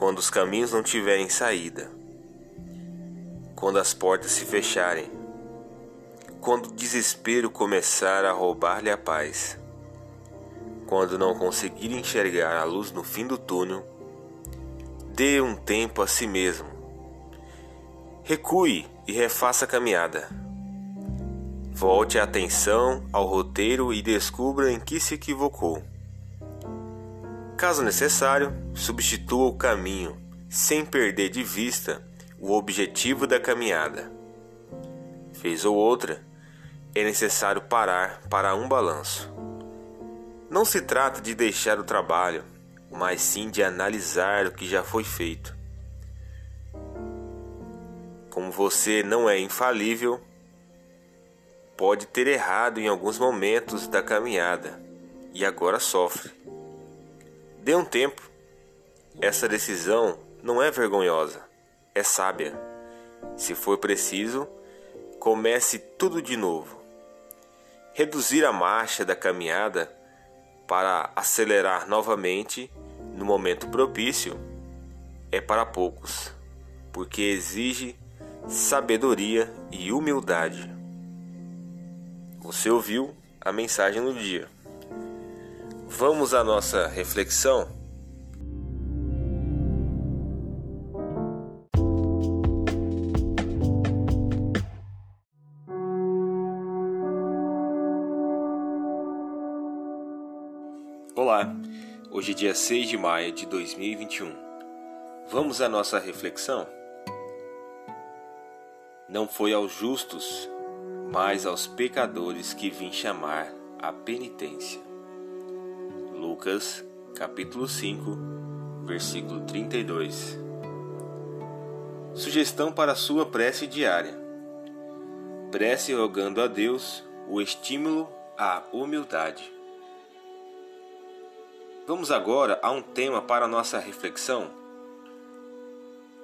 Quando os caminhos não tiverem saída, quando as portas se fecharem, quando o desespero começar a roubar-lhe a paz, quando não conseguir enxergar a luz no fim do túnel, dê um tempo a si mesmo. Recue e refaça a caminhada. Volte a atenção ao roteiro e descubra em que se equivocou. Caso necessário, substitua o caminho, sem perder de vista o objetivo da caminhada. Fez ou outra, é necessário parar para um balanço. Não se trata de deixar o trabalho, mas sim de analisar o que já foi feito. Como você não é infalível, pode ter errado em alguns momentos da caminhada e agora sofre. Dê um tempo. Essa decisão não é vergonhosa, é sábia. Se for preciso, comece tudo de novo. Reduzir a marcha da caminhada para acelerar novamente no momento propício é para poucos, porque exige sabedoria e humildade. Você ouviu a mensagem do dia. Vamos à nossa reflexão? Olá, hoje é dia 6 de maio de 2021. Vamos à nossa reflexão? Não foi aos justos, mas aos pecadores que vim chamar a penitência. Lucas, capítulo 5, versículo 32. Sugestão para sua prece diária. Prece rogando a Deus o estímulo à humildade. Vamos agora a um tema para nossa reflexão.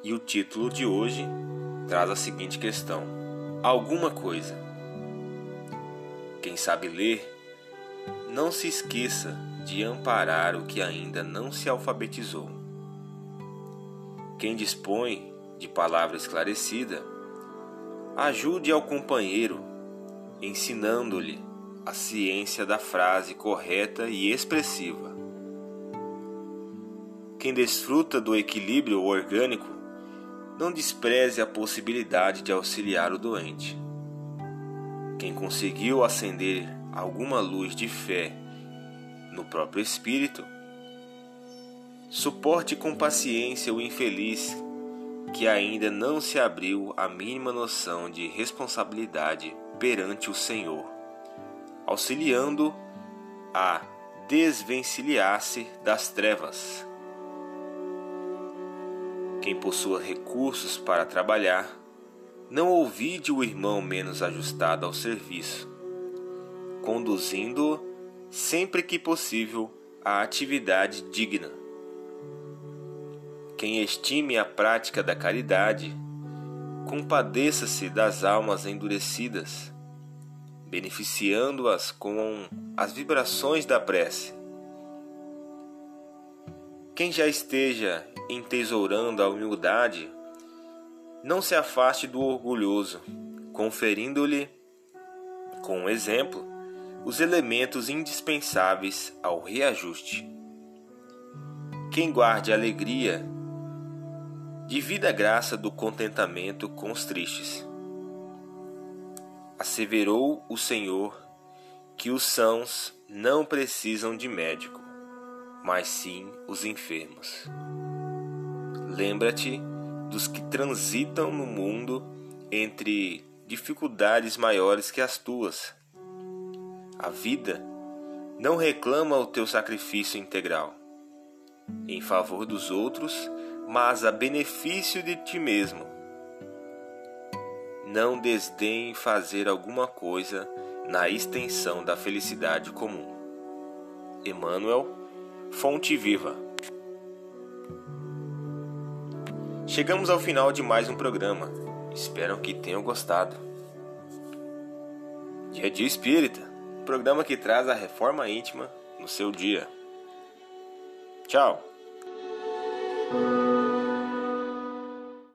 E o título de hoje traz a seguinte questão: Alguma coisa. Quem sabe ler, não se esqueça de amparar o que ainda não se alfabetizou. Quem dispõe de palavra esclarecida, ajude ao companheiro, ensinando-lhe a ciência da frase correta e expressiva. Quem desfruta do equilíbrio orgânico, não despreze a possibilidade de auxiliar o doente. Quem conseguiu acender alguma luz de fé no próprio espírito, suporte com paciência o infeliz que ainda não se abriu a mínima noção de responsabilidade perante o Senhor, auxiliando a desvencilhar-se das trevas. Quem possua recursos para trabalhar, não ouvide o irmão menos ajustado ao serviço, conduzindo-o sempre que possível, a atividade digna. Quem estime a prática da caridade, compadeça-se das almas endurecidas, beneficiando-as com as vibrações da prece. Quem já esteja entesourando a humildade, não se afaste do orgulhoso, conferindo-lhe, com um exemplo, os elementos indispensáveis ao reajuste. Quem guarde a alegria, divida a graça do contentamento com os tristes. Asseverou o Senhor que os sãos não precisam de médico, mas sim os enfermos. Lembra-te dos que transitam no mundo entre dificuldades maiores que as tuas a vida não reclama o teu sacrifício integral. em favor dos outros, mas a benefício de ti mesmo. Não desdenhe fazer alguma coisa na extensão da felicidade comum. Emmanuel, Fonte Viva. Chegamos ao final de mais um programa. Espero que tenham gostado. Dia Dia Espírita, programa que traz a reforma íntima no seu dia. Tchau!